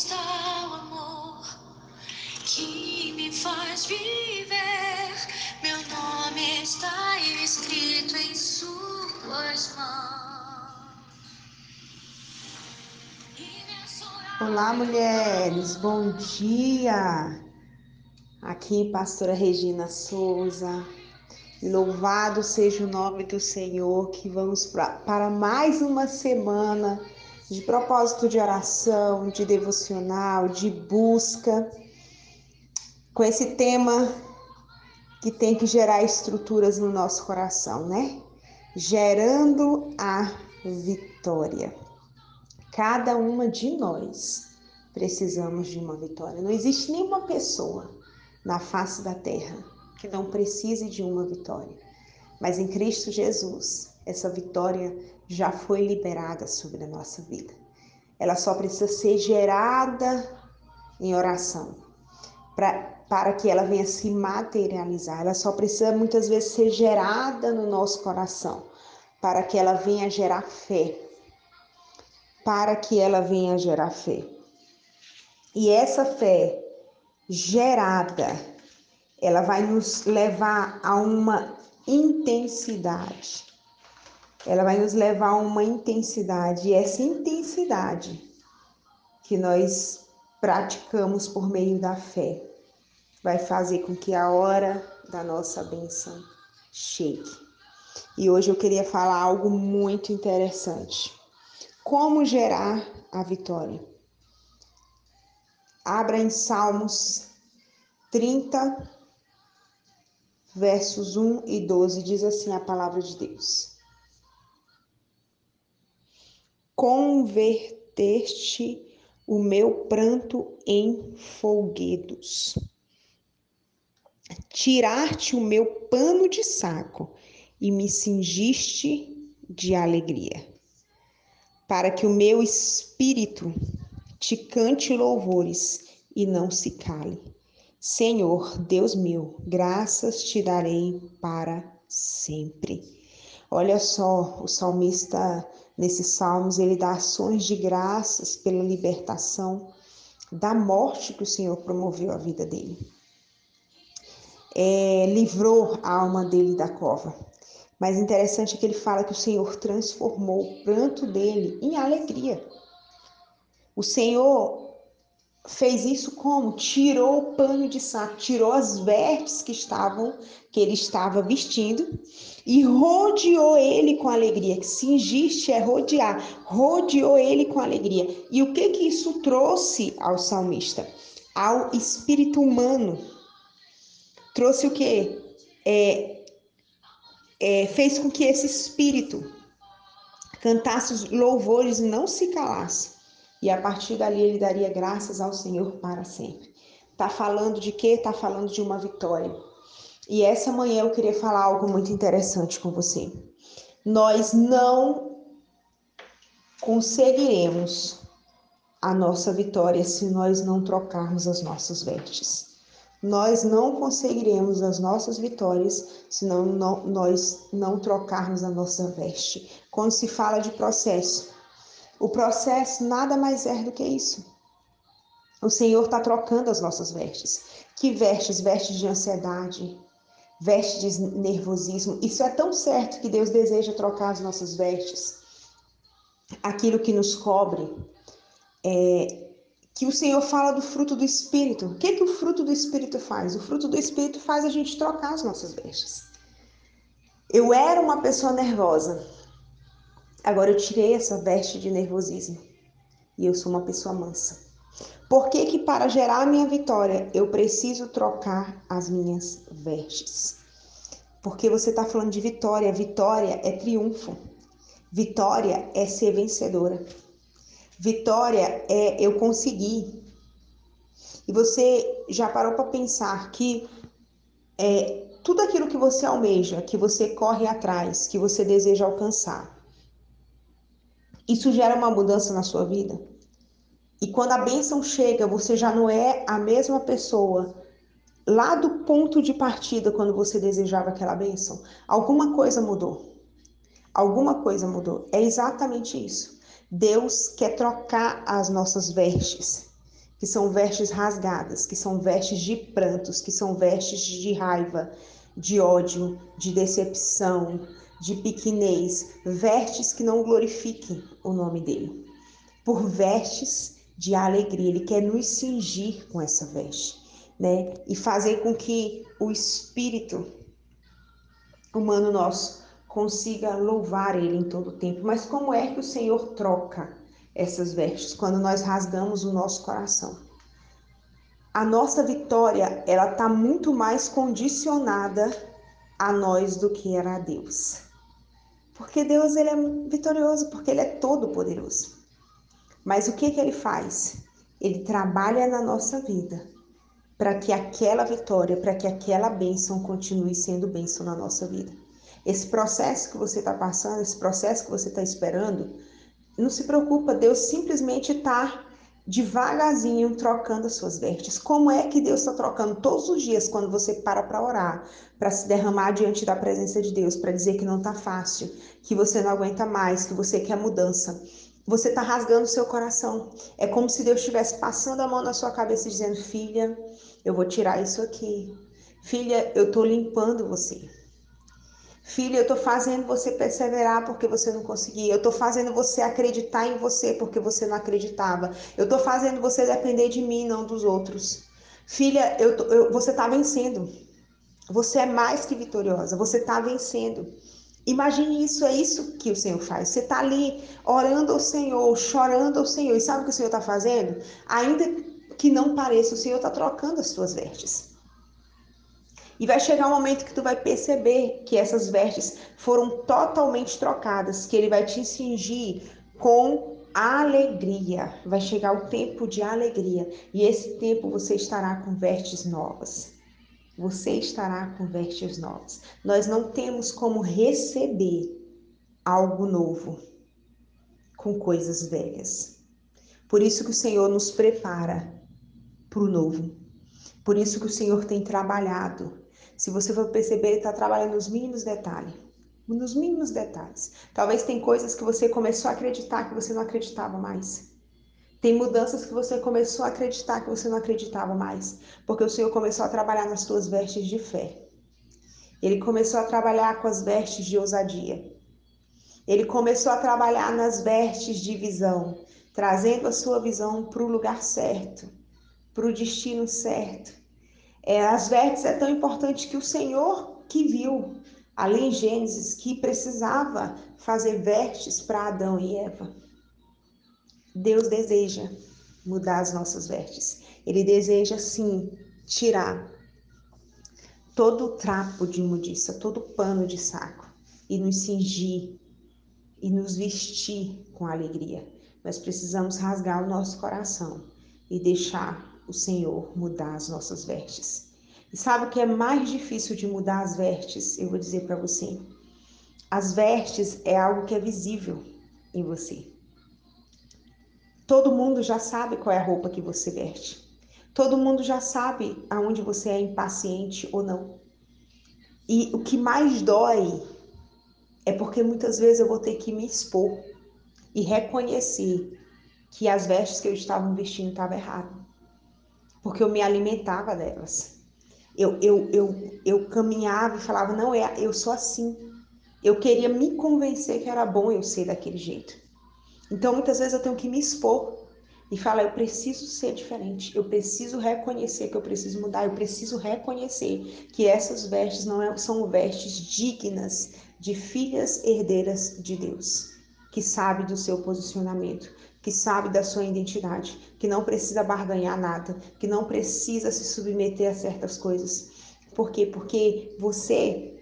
está o amor que me faz viver. Meu nome está escrito em Suas mãos. Olá, mulheres, bom dia. Aqui, pastora Regina Souza. Louvado seja o nome do Senhor, que vamos pra, para mais uma semana de propósito de oração, de devocional, de busca, com esse tema que tem que gerar estruturas no nosso coração, né? Gerando a vitória. Cada uma de nós precisamos de uma vitória. Não existe nenhuma pessoa na face da terra que não precise de uma vitória. Mas em Cristo Jesus, essa vitória já foi liberada sobre a nossa vida. Ela só precisa ser gerada em oração pra, para que ela venha se materializar. Ela só precisa muitas vezes ser gerada no nosso coração para que ela venha gerar fé. Para que ela venha gerar fé. E essa fé gerada, ela vai nos levar a uma intensidade. Ela vai nos levar a uma intensidade, e essa intensidade que nós praticamos por meio da fé vai fazer com que a hora da nossa benção chegue. E hoje eu queria falar algo muito interessante. Como gerar a vitória? Abra em Salmos 30, versos 1 e 12, diz assim a palavra de Deus: Converteste o meu pranto em folguedos, tirar-te o meu pano de saco e me cingiste de alegria, para que o meu espírito te cante louvores e não se cale. Senhor, Deus meu, graças te darei para sempre. Olha só, o salmista, nesses salmos, ele dá ações de graças pela libertação da morte que o Senhor promoveu a vida dele. É, livrou a alma dele da cova. Mas interessante é que ele fala que o Senhor transformou o pranto dele em alegria. O Senhor fez isso como? Tirou o pano de saco, tirou as vestes que estavam que ele estava vestindo e rodeou ele com alegria. Que cingiste é rodear, rodeou ele com alegria. E o que que isso trouxe ao salmista? Ao espírito humano. Trouxe o que? É, é, fez com que esse espírito cantasse os louvores e não se calasse e a partir dali ele daria graças ao Senhor para sempre. Tá falando de quê? Tá falando de uma vitória. E essa manhã eu queria falar algo muito interessante com você. Nós não conseguiremos a nossa vitória se nós não trocarmos as nossas vestes. Nós não conseguiremos as nossas vitórias se não, não, nós não trocarmos a nossa veste. Quando se fala de processo, o processo nada mais é do que isso. O Senhor está trocando as nossas vestes. Que vestes? Vestes de ansiedade, vestes de nervosismo. Isso é tão certo que Deus deseja trocar as nossas vestes. Aquilo que nos cobre. É, que o Senhor fala do fruto do Espírito. O que, que o fruto do Espírito faz? O fruto do Espírito faz a gente trocar as nossas vestes. Eu era uma pessoa nervosa. Agora eu tirei essa veste de nervosismo e eu sou uma pessoa mansa. Por que, que para gerar a minha vitória eu preciso trocar as minhas vestes? Porque você está falando de vitória. Vitória é triunfo. Vitória é ser vencedora. Vitória é eu conseguir. E você já parou para pensar que é, tudo aquilo que você almeja, que você corre atrás, que você deseja alcançar, isso gera uma mudança na sua vida. E quando a bênção chega, você já não é a mesma pessoa lá do ponto de partida, quando você desejava aquela bênção, alguma coisa mudou. Alguma coisa mudou. É exatamente isso. Deus quer trocar as nossas vestes, que são vestes rasgadas, que são vestes de prantos, que são vestes de raiva, de ódio, de decepção, de pequenez, vestes que não glorifiquem o nome dele, por vestes de alegria. Ele quer nos cingir com essa veste né? E fazer com que o espírito humano nosso consiga louvar ele em todo o tempo. Mas como é que o Senhor troca essas vestes quando nós rasgamos o nosso coração? A nossa vitória, ela está muito mais condicionada a nós do que era a Deus. Porque Deus ele é vitorioso, porque ele é todo poderoso. Mas o que que ele faz? Ele trabalha na nossa vida para que aquela vitória, para que aquela bênção continue sendo bênção na nossa vida. Esse processo que você está passando, esse processo que você está esperando, não se preocupa, Deus simplesmente está devagarzinho trocando as suas vestes. Como é que Deus está trocando todos os dias quando você para para orar, para se derramar diante da presença de Deus, para dizer que não está fácil, que você não aguenta mais, que você quer mudança você está rasgando seu coração. É como se Deus estivesse passando a mão na sua cabeça dizendo: Filha, eu vou tirar isso aqui. Filha, eu estou limpando você. Filha, eu estou fazendo você perseverar porque você não conseguia. Eu estou fazendo você acreditar em você porque você não acreditava. Eu estou fazendo você depender de mim, não dos outros. Filha, eu, eu, você está vencendo. Você é mais que vitoriosa. Você está vencendo. Imagine isso, é isso que o Senhor faz. Você está ali orando ao Senhor, chorando ao Senhor. E sabe o que o Senhor está fazendo? Ainda que não pareça, o Senhor está trocando as suas vestes. E vai chegar um momento que tu vai perceber que essas vestes foram totalmente trocadas, que Ele vai te cingir com alegria. Vai chegar o tempo de alegria. E esse tempo você estará com vestes novas você estará com vestes novas. Nós não temos como receber algo novo com coisas velhas. Por isso que o Senhor nos prepara para o novo. Por isso que o Senhor tem trabalhado. Se você for perceber, está trabalhando nos mínimos detalhes. Nos mínimos detalhes. Talvez tem coisas que você começou a acreditar que você não acreditava mais. Tem mudanças que você começou a acreditar que você não acreditava mais, porque o Senhor começou a trabalhar nas suas vestes de fé. Ele começou a trabalhar com as vestes de ousadia. Ele começou a trabalhar nas vestes de visão, trazendo a sua visão para o lugar certo, para o destino certo. É, as vestes é tão importante que o Senhor que viu ali em Gênesis que precisava fazer vestes para Adão e Eva. Deus deseja mudar as nossas vestes. Ele deseja sim tirar todo o trapo de imundícia, todo o pano de saco e nos cingir e nos vestir com alegria. Nós precisamos rasgar o nosso coração e deixar o Senhor mudar as nossas vestes. E sabe o que é mais difícil de mudar as vestes? Eu vou dizer para você. As vestes é algo que é visível em você. Todo mundo já sabe qual é a roupa que você veste. Todo mundo já sabe aonde você é impaciente ou não. E o que mais dói é porque muitas vezes eu vou ter que me expor e reconhecer que as vestes que eu estava vestindo estavam erradas. Porque eu me alimentava delas. Eu, eu, eu, eu caminhava e falava, não, é, eu sou assim. Eu queria me convencer que era bom eu ser daquele jeito. Então, muitas vezes eu tenho que me expor e falar: eu preciso ser diferente, eu preciso reconhecer que eu preciso mudar, eu preciso reconhecer que essas vestes não é, são vestes dignas de filhas herdeiras de Deus, que sabe do seu posicionamento, que sabe da sua identidade, que não precisa barganhar nada, que não precisa se submeter a certas coisas. Por quê? Porque você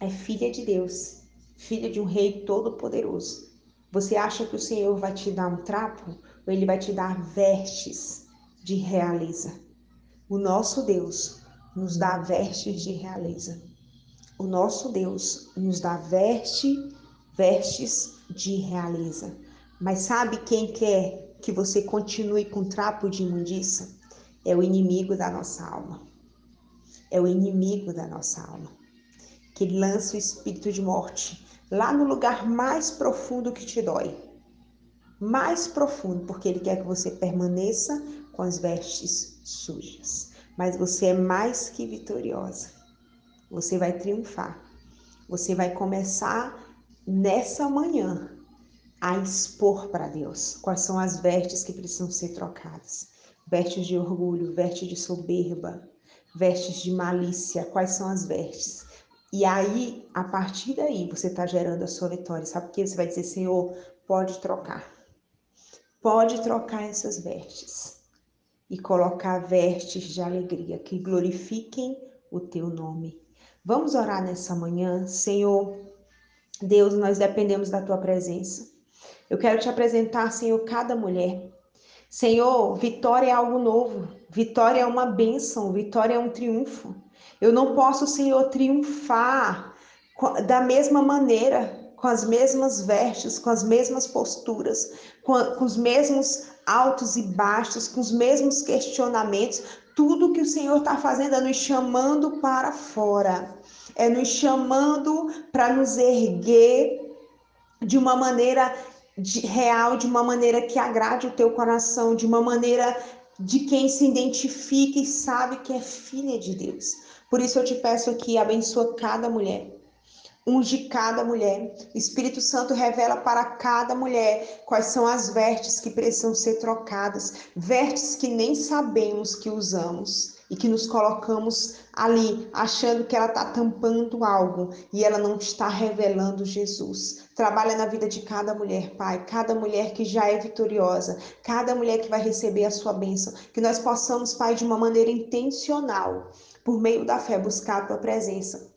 é filha de Deus, filha de um rei todo-poderoso. Você acha que o Senhor vai te dar um trapo ou ele vai te dar vestes de realeza? O nosso Deus nos dá vestes de realeza. O nosso Deus nos dá veste, vestes de realeza. Mas sabe quem quer que você continue com trapo de imundícia? É o inimigo da nossa alma. é o inimigo da nossa alma, que lança o espírito de morte lá no lugar mais profundo que te dói. Mais profundo, porque ele quer que você permaneça com as vestes sujas. Mas você é mais que vitoriosa. Você vai triunfar. Você vai começar nessa manhã a expor para Deus quais são as vestes que precisam ser trocadas. Vestes de orgulho, vestes de soberba, vestes de malícia, quais são as vestes? E aí, a partir daí, você está gerando a sua vitória. Sabe por quê? Você vai dizer, Senhor, pode trocar. Pode trocar essas vestes e colocar vestes de alegria que glorifiquem o teu nome. Vamos orar nessa manhã, Senhor. Deus, nós dependemos da tua presença. Eu quero te apresentar, Senhor, cada mulher. Senhor, vitória é algo novo. Vitória é uma bênção, vitória é um triunfo. Eu não posso, Senhor, triunfar da mesma maneira, com as mesmas vestes, com as mesmas posturas, com, com os mesmos altos e baixos, com os mesmos questionamentos. Tudo que o Senhor está fazendo é nos chamando para fora, é nos chamando para nos erguer de uma maneira de, real, de uma maneira que agrade o teu coração, de uma maneira de quem se identifica e sabe que é filha de Deus. Por isso eu te peço aqui, abençoa cada mulher. Unge cada mulher. Espírito Santo revela para cada mulher quais são as vestes que precisam ser trocadas, vestes que nem sabemos que usamos e que nos colocamos ali achando que ela está tampando algo e ela não está revelando Jesus. Trabalha na vida de cada mulher, Pai, cada mulher que já é vitoriosa, cada mulher que vai receber a sua bênção, que nós possamos, Pai, de uma maneira intencional, por meio da fé, buscar a tua presença.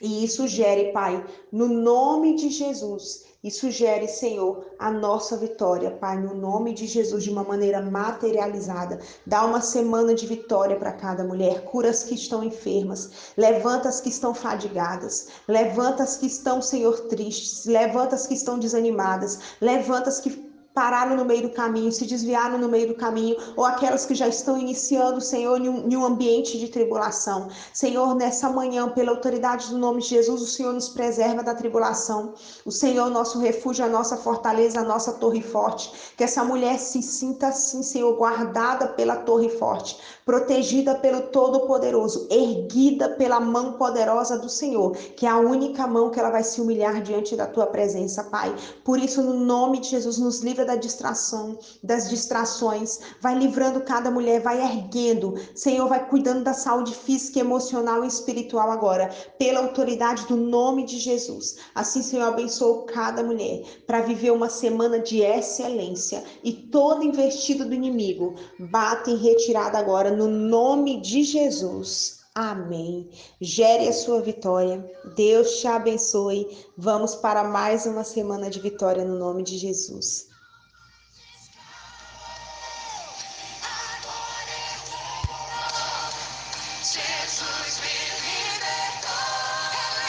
E isso gere, Pai, no nome de Jesus, e sugere, Senhor, a nossa vitória, Pai, no nome de Jesus, de uma maneira materializada. Dá uma semana de vitória para cada mulher. Cura as que estão enfermas. Levanta as que estão fadigadas. Levanta as que estão, Senhor, tristes. Levanta as que estão desanimadas. Levanta as que pararam no meio do caminho, se desviaram no meio do caminho, ou aquelas que já estão iniciando, Senhor, em um, ambiente de tribulação. Senhor, nessa manhã, pela autoridade do nome de Jesus, o Senhor nos preserva da tribulação. O Senhor, nosso refúgio, a nossa fortaleza, a nossa torre forte. Que essa mulher se sinta assim, Senhor, guardada pela torre forte, protegida pelo Todo-Poderoso, erguida pela mão poderosa do Senhor, que é a única mão que ela vai se humilhar diante da tua presença, Pai. Por isso, no nome de Jesus, nos livra da distração, das distrações, vai livrando cada mulher, vai erguendo. Senhor, vai cuidando da saúde física, emocional e espiritual agora, pela autoridade do nome de Jesus. Assim, Senhor, abençoa cada mulher para viver uma semana de excelência e todo investido do inimigo bate em retirada agora no nome de Jesus. Amém. Gere a sua vitória. Deus te abençoe. Vamos para mais uma semana de vitória no nome de Jesus.